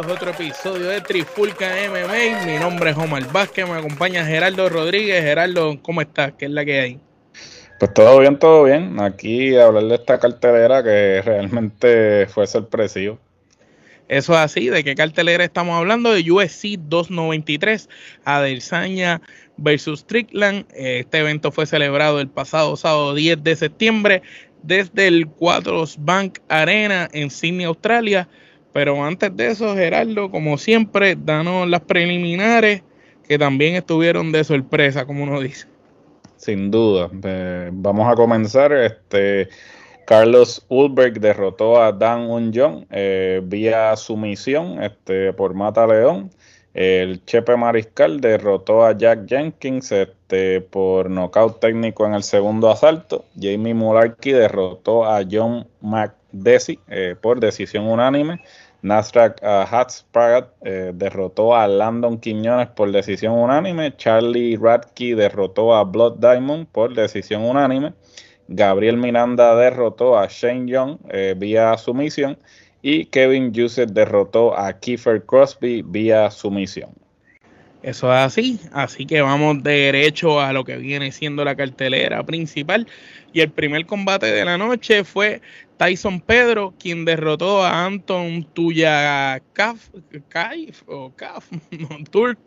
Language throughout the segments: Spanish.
otro episodio de Trifulca MMA. Mi nombre es Omar Vázquez, me acompaña Gerardo Rodríguez. Gerardo, ¿cómo estás? ¿Qué es la que hay? Pues todo bien, todo bien. Aquí hablar de esta cartelera que realmente fue sorpresivo. Eso es así, ¿de qué cartelera estamos hablando? De USC 293, Adesanya versus Strickland. Este evento fue celebrado el pasado sábado 10 de septiembre desde el Quadros Bank Arena en Sydney, Australia. Pero antes de eso, Gerardo, como siempre, danos las preliminares que también estuvieron de sorpresa, como uno dice. Sin duda. Eh, vamos a comenzar. Este Carlos Ulberg derrotó a Dan Unjong eh, vía sumisión este, por Mata León. El Chepe Mariscal derrotó a Jack Jenkins este, por nocaut técnico en el segundo asalto. Jamie Mularkey derrotó a John McDessie eh, por decisión unánime. Nasrak uh, derrotó a Landon Quiñones por decisión unánime. Charlie Radke derrotó a Blood Diamond por decisión unánime. Gabriel Miranda derrotó a Shane Young eh, vía sumisión. Y Kevin Joseph derrotó a Kiefer Crosby vía sumisión. Eso es así, así que vamos derecho a lo que viene siendo la cartelera principal. Y el primer combate de la noche fue Tyson Pedro, quien derrotó a Anton Tuya Kaf, o Kaf, Turk,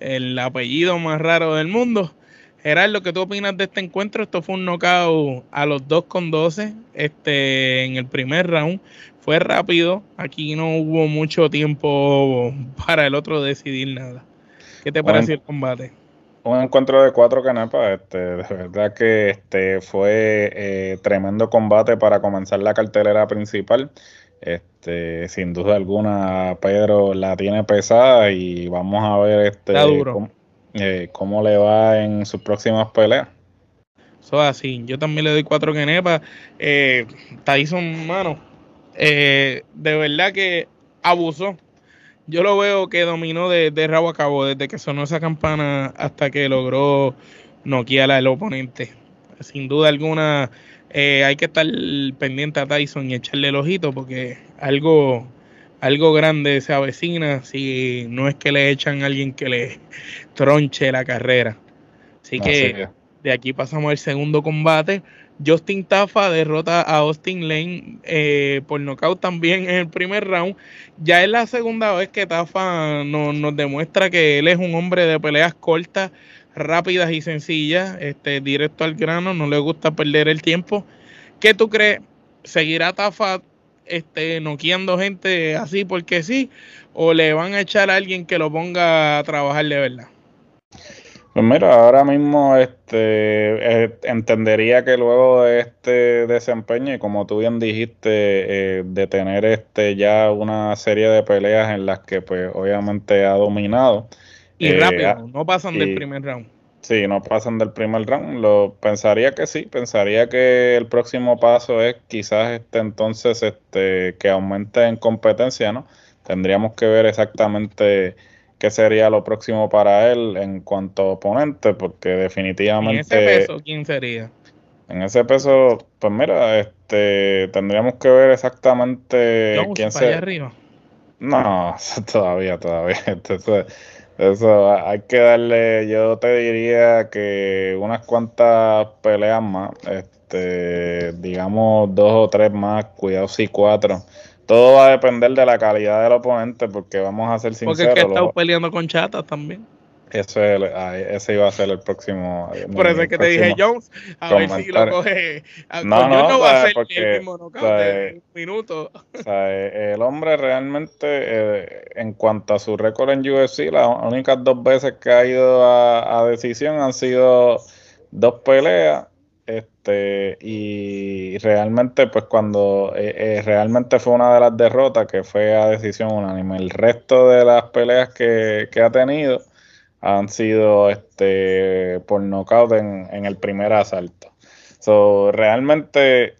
el apellido más raro del mundo. Gerardo, ¿qué tú opinas de este encuentro? Esto fue un knockout a los 2 con 12 este, en el primer round. Fue rápido, aquí no hubo mucho tiempo para el otro decidir nada. ¿Qué te pareció el combate? Un encuentro de cuatro canepas, este, de verdad que este fue eh, tremendo combate para comenzar la cartelera principal. Este, sin duda alguna, Pedro la tiene pesada y vamos a ver este eh, Cómo, le va en sus próximas peleas. Eso así, yo también le doy cuatro canepas. Eh, Tyson, mano, eh, de verdad que abusó yo lo veo que dominó de, de rabo a cabo, desde que sonó esa campana hasta que logró noquear al oponente. Sin duda alguna, eh, hay que estar pendiente a Tyson y echarle el ojito porque algo, algo grande se avecina si no es que le echan a alguien que le tronche la carrera. Así que de aquí pasamos al segundo combate. Justin Tafa derrota a Austin Lane eh, por nocaut también en el primer round. Ya es la segunda vez que Tafa nos demuestra que él es un hombre de peleas cortas, rápidas y sencillas, este, directo al grano, no le gusta perder el tiempo. ¿Qué tú crees? ¿Seguirá Tafa este, noqueando gente así porque sí? ¿O le van a echar a alguien que lo ponga a trabajar de verdad? Pues mira, ahora mismo este eh, entendería que luego de este desempeño y como tú bien dijiste, eh, de tener este ya una serie de peleas en las que pues obviamente ha dominado. Y rápido, eh, no pasan del primer round. Sí, no pasan del primer round. Lo pensaría que sí, pensaría que el próximo paso es quizás este entonces este que aumente en competencia, ¿no? Tendríamos que ver exactamente qué sería lo próximo para él en cuanto a oponente, porque definitivamente... ¿En ese peso quién sería? En ese peso, pues mira, este, tendríamos que ver exactamente quién sería. arriba? No, todavía, todavía. Eso, eso hay que darle, yo te diría que unas cuantas peleas más, este, digamos dos o tres más, cuidado si cuatro todo va a depender de la calidad del oponente, porque vamos a ser sinceros. Porque es que estado peleando con chatas también. Eso es ese iba a ser el próximo. Por eso es que te dije Jones, a ver si lo coge. No, no, no va a ser el mismo knockout de un minuto. O sea, el hombre realmente, eh, en cuanto a su récord en UFC, las únicas dos veces que ha ido a decisión han sido dos peleas este, y realmente, pues cuando eh, eh, realmente fue una de las derrotas que fue a decisión unánime. El resto de las peleas que, ha tenido han sido este, por knockout en, en el primer asalto. So, realmente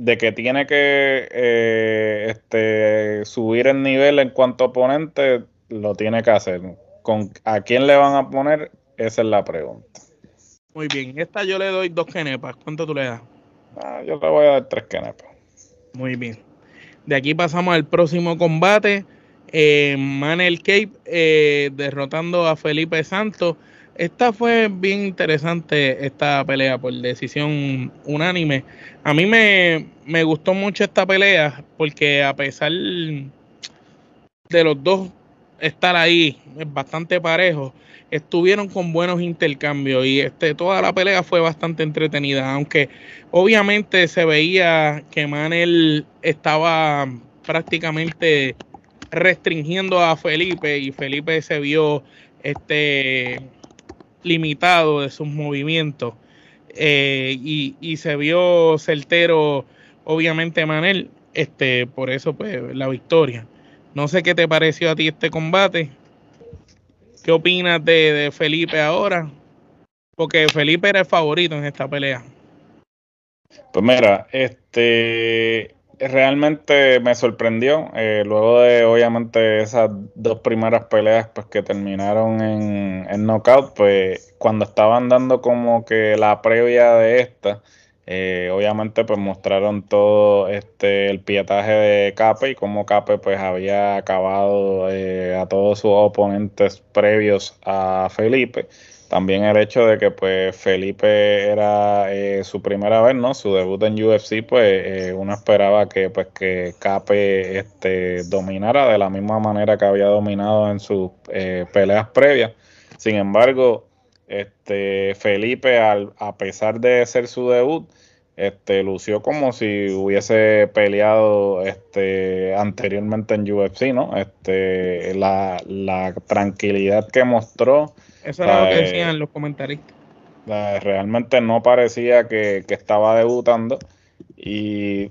de que tiene que eh, este, subir el nivel en cuanto oponente, lo tiene que hacer. Con, ¿A quién le van a poner? Esa es la pregunta. Muy bien, esta yo le doy dos kenepas. ¿Cuánto tú le das? Ah, yo le voy a dar tres kenepas. Muy bien. De aquí pasamos al próximo combate. Eh, Manel Cape eh, derrotando a Felipe Santos. Esta fue bien interesante, esta pelea por decisión unánime. A mí me, me gustó mucho esta pelea porque a pesar de los dos estar ahí, bastante parejo, estuvieron con buenos intercambios y este, toda la pelea fue bastante entretenida, aunque obviamente se veía que Manel estaba prácticamente restringiendo a Felipe y Felipe se vio este limitado de sus movimientos eh, y, se vio certero, obviamente, Manel, este, por eso, pues, la victoria. No sé qué te pareció a ti este combate. ¿Qué opinas de, de Felipe ahora? Porque Felipe era el favorito en esta pelea. Pues mira, este realmente me sorprendió. Eh, luego de, obviamente, esas dos primeras peleas pues, que terminaron en, en knockout, pues cuando estaban dando como que la previa de esta, eh, obviamente pues mostraron todo este el pietaje de Cape y cómo Cape pues había acabado eh, a todos sus oponentes previos a Felipe. También el hecho de que pues Felipe era eh, su primera vez, ¿no? Su debut en UFC, pues uno esperaba que pues que Cape este, dominara de la misma manera que había dominado en sus peleas previas. Sin embargo, este Felipe, al, a pesar de ser su debut, este, lució como si hubiese peleado este, anteriormente en UFC, ¿no? Este, la, la tranquilidad que mostró eso era lo que decían los comentaristas. Realmente no parecía que, estaba debutando. Y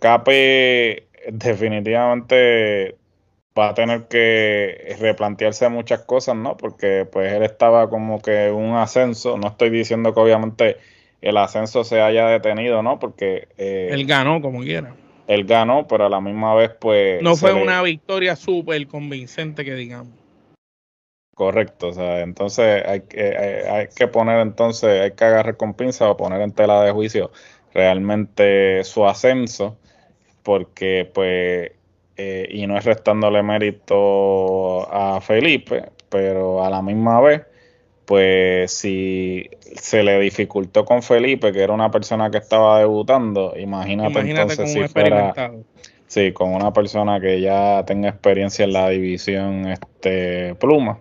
Cape definitivamente va a tener que replantearse muchas cosas, ¿no? Porque pues él estaba como que un ascenso. No estoy diciendo que obviamente el ascenso se haya detenido, ¿no? Porque... Eh, él ganó como quiera. Él ganó, pero a la misma vez pues... No fue una victoria súper convincente que digamos. Correcto, o sea, entonces hay que, hay, que poner entonces, hay que agarrar con pinza o poner en tela de juicio realmente su ascenso, porque pues, eh, y no es restándole mérito a Felipe, pero a la misma vez, pues si se le dificultó con Felipe, que era una persona que estaba debutando, imagínate, entonces si fuera... Sí, con una persona que ya tenga experiencia en la división este pluma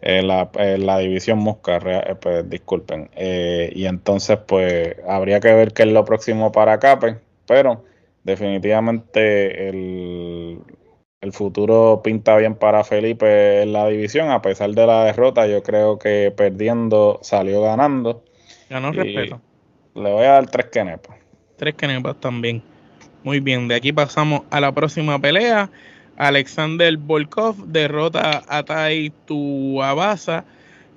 en la, la, división Mosca, eh, pues disculpen. Eh, y entonces, pues habría que ver qué es lo próximo para Cape, pero definitivamente el, el futuro pinta bien para Felipe en la división, a pesar de la derrota, yo creo que perdiendo salió ganando. Ganó respeto. Le voy a dar tres kenepas. Tres kenepas también. Muy bien, de aquí pasamos a la próxima pelea. Alexander Volkov derrota a Tai Tuabasa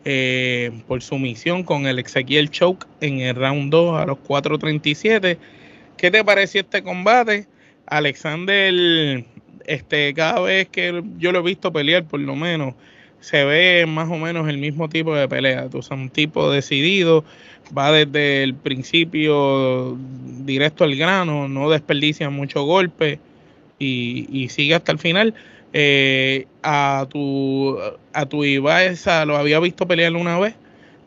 eh, por sumisión con el Ezequiel Choke en el round 2 a los 4.37. ¿Qué te pareció este combate? Alexander, este, cada vez que yo lo he visto pelear, por lo menos, se ve más o menos el mismo tipo de pelea. Tú un tipo decidido, va desde el principio directo al grano, no desperdicia mucho golpe y, sigue hasta el final. Eh, a tu a tu lo había visto pelear una vez,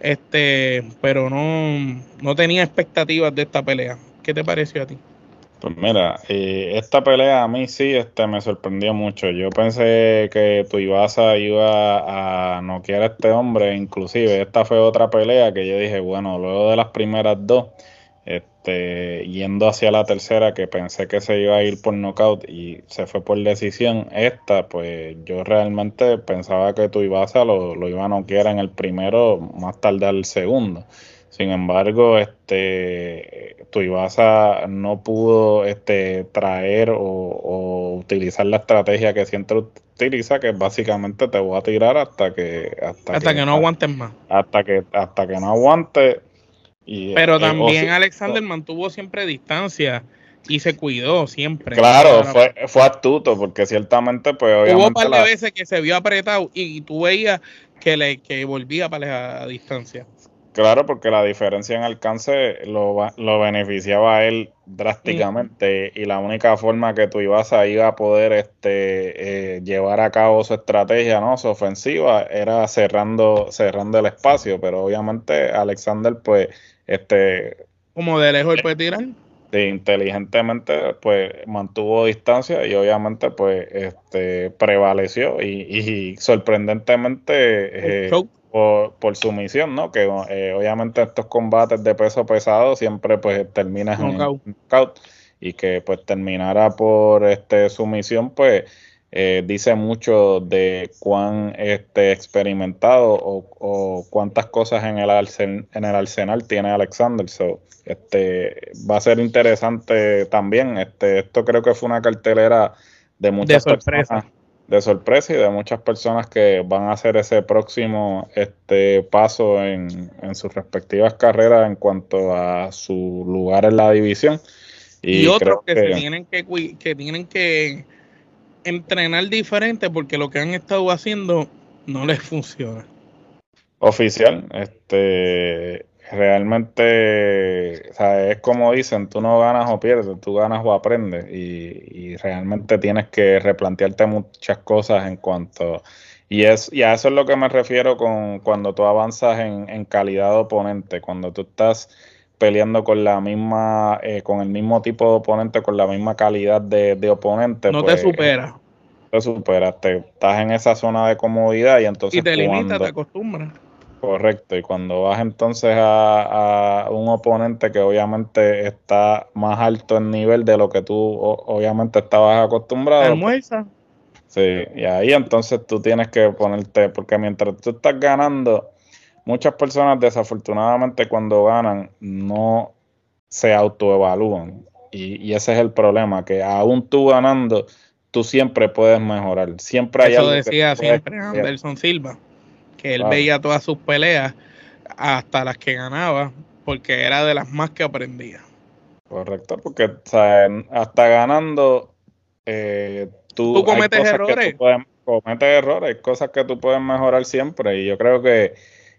este, pero no, no tenía expectativas de esta pelea. ¿Qué te pareció a ti? Pues mira, eh, esta pelea a mí sí este, me sorprendió mucho. Yo pensé que tu Ibasa iba a noquear a este hombre, inclusive esta fue otra pelea que yo dije, bueno, luego de las primeras dos, este, yendo hacia la tercera que pensé que se iba a ir por knockout y se fue por decisión, esta pues yo realmente pensaba que tu Ibasa lo, lo iba a noquear en el primero, más tarde al segundo. Sin embargo, este Tuivasa no pudo este, traer o, utilizar la estrategia que siempre utiliza, que básicamente te voy a tirar hasta que hasta, que, no aguantes más. Hasta que hasta que no aguante. Y, Pero eh, también Alexander mantuvo siempre distancia y se cuidó siempre. Claro, fue, fue astuto porque ciertamente pues obviamente Hubo un par de veces que se vio apretado y, tú veías que le que volvía para la distancia. Claro, porque la diferencia en alcance lo, lo beneficiaba a él drásticamente y la única forma que tú ibas a ir a poder este, eh, llevar a cabo su estrategia, ¿no? Su ofensiva era cerrando, cerrando el espacio, pero obviamente Alexander pues este como de lejos él puede tirar. inteligentemente pues mantuvo distancia y obviamente pues este prevaleció y, y sorprendentemente eh, por, por sumisión, ¿no? Que eh, obviamente estos combates de peso pesado siempre pues terminan en knockout y que pues terminara por este sumisión pues eh, dice mucho de cuán este experimentado o, cuántas cosas en el, arsenal, en el arsenal tiene Alexander. So, este va a ser interesante también. Este, esto creo que fue una cartelera de muchas personas de sorpresa y de muchas personas que van a hacer ese próximo este paso en, sus respectivas carreras en cuanto a su lugar en la división. Y, otros que, se tienen que, que tienen que entrenar diferente porque lo que han estado haciendo no les funciona. Oficial, este realmente, es como dicen, tú no ganas o pierdes, tú ganas o aprendes y, realmente tienes que replantearte muchas cosas en cuanto... Y, es, y a eso es lo que me refiero con cuando tú avanzas en, calidad de oponente, cuando tú estás peleando con la misma, eh, con el mismo tipo de oponente, con la misma calidad de, oponente. No te pues, supera. Te superas, te, estás en esa zona de comodidad y entonces... Y te limita, te acostumbras Correcto, y cuando vas entonces a, un oponente que obviamente está más alto en nivel de lo que tú obviamente estabas acostumbrado. Pues, Almuerza. Sí, y ahí entonces tú tienes que ponerte, porque mientras tú estás ganando, muchas personas desafortunadamente cuando ganan no se autoevalúan. Y, y ese es el problema, que aún tú ganando, tú siempre puedes mejorar. Siempre hay Eso decía siempre Anderson Silva que él veía todas sus peleas hasta las que ganaba, porque era de las más que aprendía. Correcto, porque hasta ganando eh, tú, cometes errores. cometes errores, cosas que tú puedes mejorar siempre y yo creo que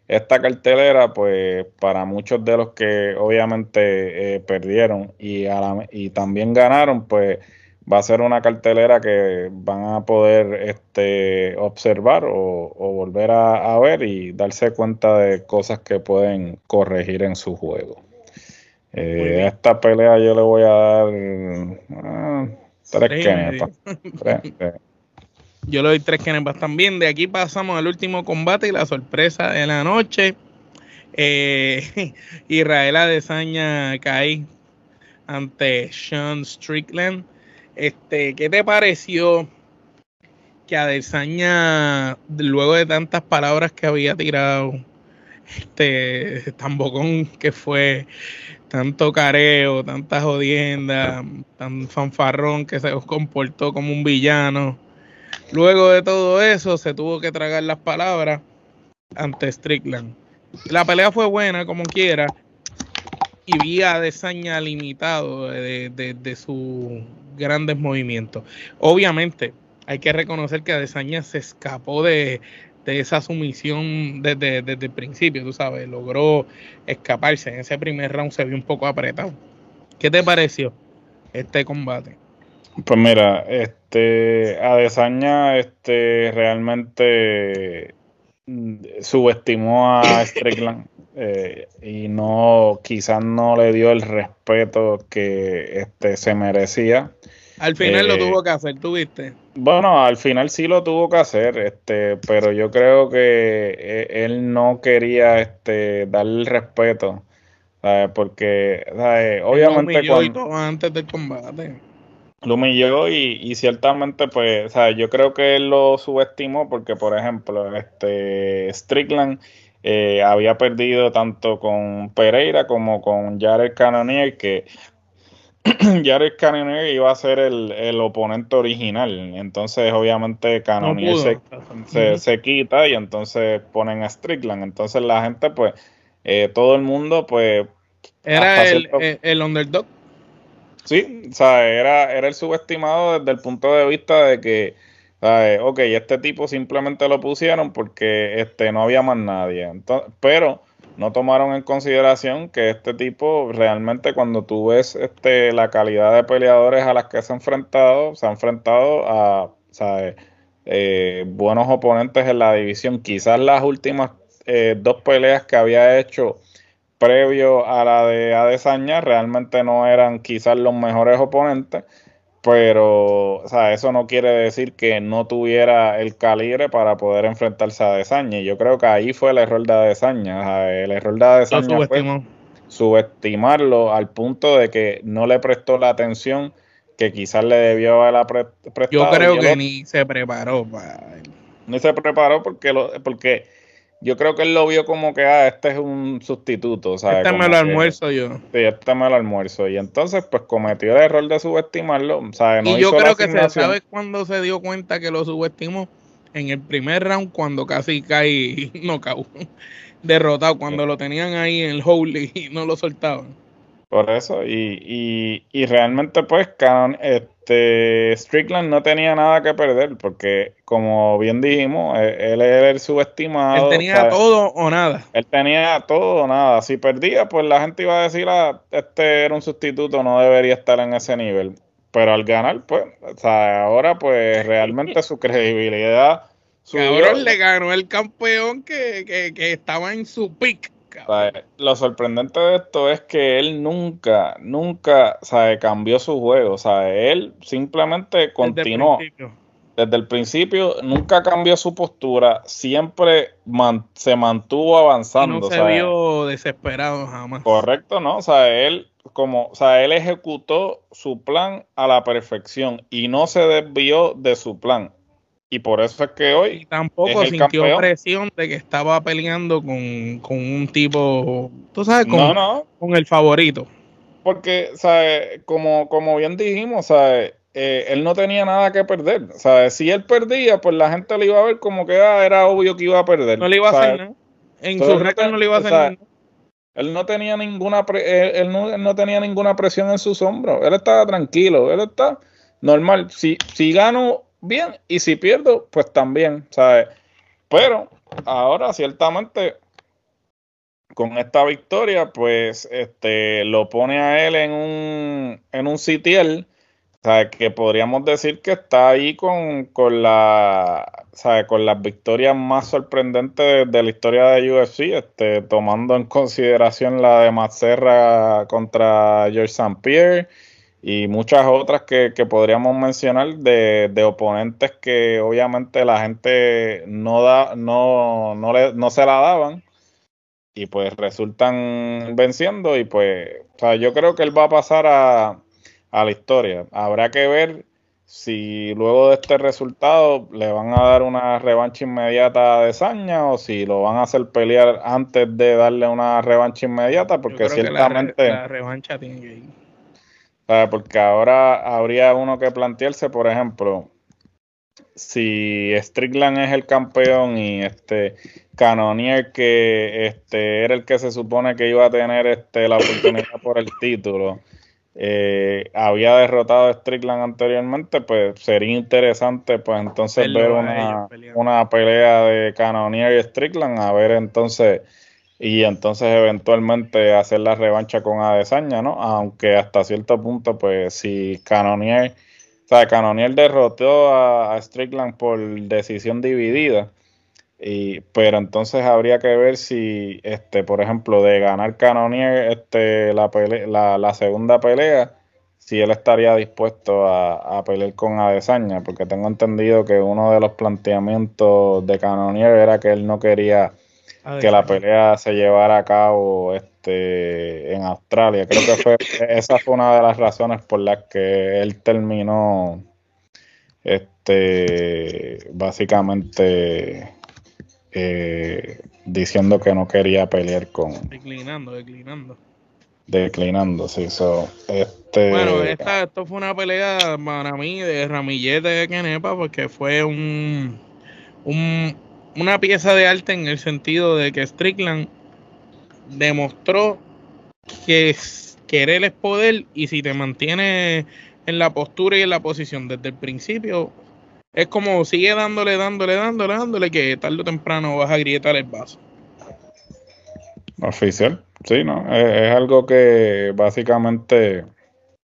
esta cartelera, pues para muchos de los que obviamente eh, perdieron y, y también ganaron, pues va a ser una cartelera que van a poder este, observar o, volver a, ver y darse cuenta de cosas que pueden corregir en su juego. Eh, esta pelea yo le voy a dar ah, tres kenepas. Yo le doy tres kenepas también. De aquí pasamos al último combate y la sorpresa de la noche. Eh, Israel Adesanya cae ante Sean Strickland. Este, ¿qué te pareció que Adesanya, luego de tantas palabras que había tirado, este tambocón que fue tanto careo, tanta jodienda, tan fanfarrón que se comportó como un villano. Luego de todo eso, se tuvo que tragar las palabras ante Strickland. La pelea fue buena, como quiera, y vi a Adesanya limitado de, de, de sus grandes movimientos. Obviamente, hay que reconocer que Adesanya se escapó de, esa sumisión desde, el principio, tú sabes, logró escaparse. En ese primer round se vio un poco apretado. ¿Qué te pareció este combate? Pues mira, este Adesanya este realmente mm, subestimó a Strickland eh, y no quizás no le dio el respeto que este se merecía. Al final lo eh, tuvo que hacer, ¿tú viste? Bueno, al final sí lo tuvo que hacer, este, pero yo creo que eh, él no quería este darle el respeto, porque obviamente cuando, antes del combate lo humilló y, y, ciertamente pues o sea, yo creo que él lo subestimó porque por ejemplo este Strickland eh, había perdido tanto con Pereira como con Jared Cannonier, que Jared Cannonier iba a ser el, oponente original. Entonces, obviamente, Cannonier se, quita y entonces ponen a Strickland. Entonces, la gente, pues, eh, todo el mundo, pues. Era el, el, underdog. Sí, o sea, era, era el subestimado desde el punto de vista de que Ok, este tipo simplemente lo pusieron porque este, no había más nadie. pero no tomaron en consideración que este tipo realmente cuando tú ves este, la calidad de peleadores a las que se ha enfrentado, se ha enfrentado a eh, buenos oponentes en la división. Quizás las últimas eh, dos peleas que había hecho previo a la de Adesanya realmente no eran quizás los mejores oponentes pero o sea, eso no quiere decir que no tuviera el calibre para poder enfrentarse a Desaña. Y yo creo que ahí fue el error de Adesaña. el error de Adesaña fue subestimarlo al punto de que no le prestó la atención que quizás le debió haber prestado. Yo creo que ni se preparó. Para... Ni se preparó porque, lo, porque yo creo que él lo vio como que, ah, este es un sustituto. ¿sabes? Este me lo almuerzo yo. Sí, este me lo almuerzo. Y entonces, pues cometió el error de subestimarlo. ¿sabes? No y yo creo que se sabe cuando se dio cuenta que lo subestimó en el primer round, cuando casi cae knockout. Derrotado, cuando lo tenían ahí en el holy y no lo soltaban. Por eso, y, y, y realmente, pues, Canon, este, Strickland no tenía nada que perder, porque, como bien dijimos, e, él, era el subestimado. Él tenía todo o nada. Él tenía todo o nada. Si perdía, pues la gente iba a decir, ah, este era un sustituto, no debería estar en ese nivel. Pero al ganar, pues, o sea, ahora, pues, realmente su credibilidad. Cabrón, le ganó el campeón que, que, que estaba en su pick lo sorprendente de esto es que él nunca, nunca, sabe, cambió su juego, sabe, él simplemente continuó. Desde el, principio nunca cambió su postura, siempre se mantuvo avanzando. no se vio desesperado jamás. Correcto, ¿no? O sea, él como, o sea, él ejecutó su plan a la perfección y no se desvió de su plan. Y por eso es que hoy. tampoco sintió presión de que estaba peleando con, un tipo. Tú sabes, con, con el favorito. Porque, ¿sabes? Como, como bien dijimos, ¿sabes? Eh, él no tenía nada que perder. ¿sabes? Si él perdía, pues la gente le iba a ver como que ah, era obvio que iba a perder. No le iba a hacer nada. En su récord no le iba a hacer nada. Él no tenía ninguna él, no, no, tenía ninguna presión en sus hombros. Él estaba tranquilo. Él está normal. Si, si gano bien, y si pierdo, pues también, ¿sabes? Pero ahora ciertamente con esta victoria, pues este lo pone a él en un en un sitial, ¿sabes? que podríamos decir que está ahí con, con la ¿sabes? con las victorias más sorprendentes de, la historia de UFC, este, tomando en consideración la de Mazerra contra George St. Pierre y muchas otras que, podríamos mencionar de, de, oponentes que obviamente la gente no da no no, le, no se la daban y pues resultan venciendo y pues o sea, yo creo que él va a pasar a, a la historia. Habrá que ver si luego de este resultado le van a dar una revancha inmediata a Desaña o si lo van a hacer pelear antes de darle una revancha inmediata porque ciertamente la, revancha tiene que ir porque ahora habría uno que plantearse, por ejemplo, si Strickland es el campeón y este Canonier que este era el que se supone que iba a tener este la oportunidad por el título eh, había derrotado a Strickland anteriormente pues sería interesante pues entonces ver una, una pelea de Canonier y Strickland a ver entonces y entonces eventualmente hacer la revancha con Adesanya, ¿no? Aunque hasta cierto punto, pues si Canonier, o sea, Canonier derrotó a, Strickland por decisión dividida, y, pero entonces habría que ver si, este, por ejemplo, de ganar Canonier este, la, la, la segunda pelea, si él estaría dispuesto a, a, pelear con Adesanya, porque tengo entendido que uno de los planteamientos de Canonier era que él no quería que la pelea se llevara a cabo este en Australia. Creo que fue esa fue una de las razones por las que él terminó este básicamente eh, diciendo que no quería pelear con. Declinando, declinando. Declinando, sí. este... Bueno, esta, esto fue una pelea para mí de ramillete de Kenepa porque fue un, un, una pieza de arte en el sentido de que Strickland demostró que querer es poder y si te mantiene en la postura y en la posición desde el principio, es como sigue dándole, dándole, dándole, dándole, que tarde o temprano vas a grietar el vaso. Oficial, sí, ¿no? Es, algo que básicamente...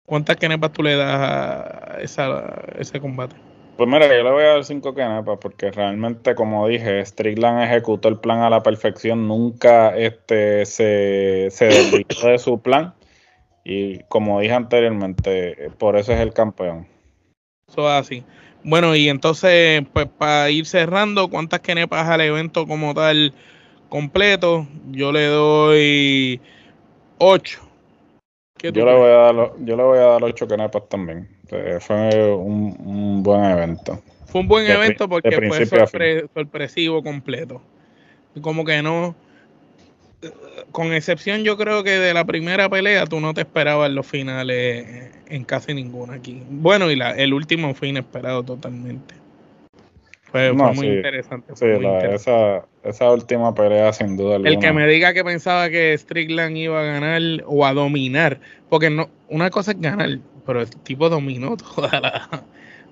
¿Cuántas kenepas tú le das a, esa, ese combate? Pues mira, yo le voy a dar cinco kenepas porque realmente, como dije, Strickland ejecutó el plan a la perfección, nunca este, se, se desvió de su plan y como dije anteriormente, por eso es el campeón. Eso así. Bueno, y entonces, pues para ir cerrando, ¿cuántas kenepas al evento como tal completo? Yo le doy 8. Yo le, voy a dar, yo le voy a dar 8 kenepas también. Fue un, buen evento. Fue un buen evento porque fue sorpresivo completo. Como que no con excepción yo creo que de la primera pelea tú no te esperabas los finales en casi ninguna aquí. Bueno, y la, el último fue inesperado totalmente. Fue, muy, interesante, sí, Esa, esa, última pelea sin duda El que me diga que pensaba que Strickland iba a ganar o a dominar, porque no una cosa es ganar, pero el tipo dominó toda la,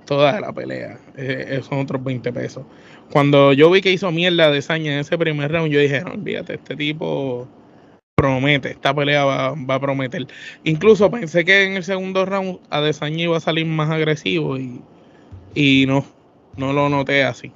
toda la pelea. Eh, son otros 20 pesos. Cuando yo vi que hizo mierda de Saña en ese primer round, yo dije, no, olvídate, este tipo promete, esta pelea va, a prometer. Incluso pensé que en el segundo round Adesanya iba a salir más agresivo y, y no, no lo noté así.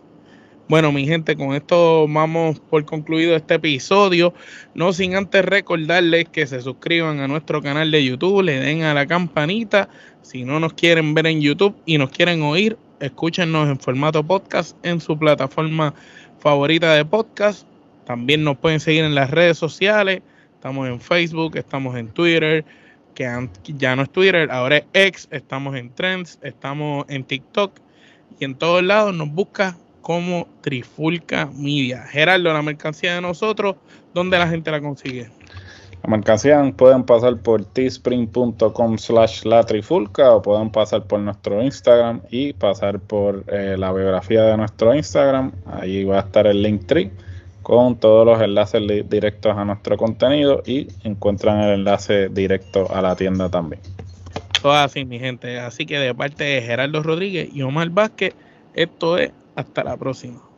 Bueno, mi gente, con esto vamos por concluido este episodio. No sin antes recordarles que se suscriban a nuestro canal de YouTube, le den a la campanita. Si no nos quieren ver en YouTube y nos quieren oír, escúchenos en formato podcast en su plataforma favorita de podcast. También nos pueden seguir en las redes sociales. Estamos en Facebook, estamos en Twitter, que ya no es Twitter, ahora es X. Estamos en Trends, estamos en TikTok y en todos lados nos busca como Trifulca Media. Gerardo, la mercancía de nosotros, ¿dónde la gente la consigue? La mercancía pueden pasar por teespring.com slash la trifulca o pueden pasar por nuestro Instagram y pasar por eh, la biografía de nuestro Instagram. Ahí va a estar el link tree con todos los enlaces directos a nuestro contenido y encuentran el enlace directo a la tienda también. Todo así, mi gente. Así que de parte de Gerardo Rodríguez y Omar Vázquez, esto es hasta la próxima.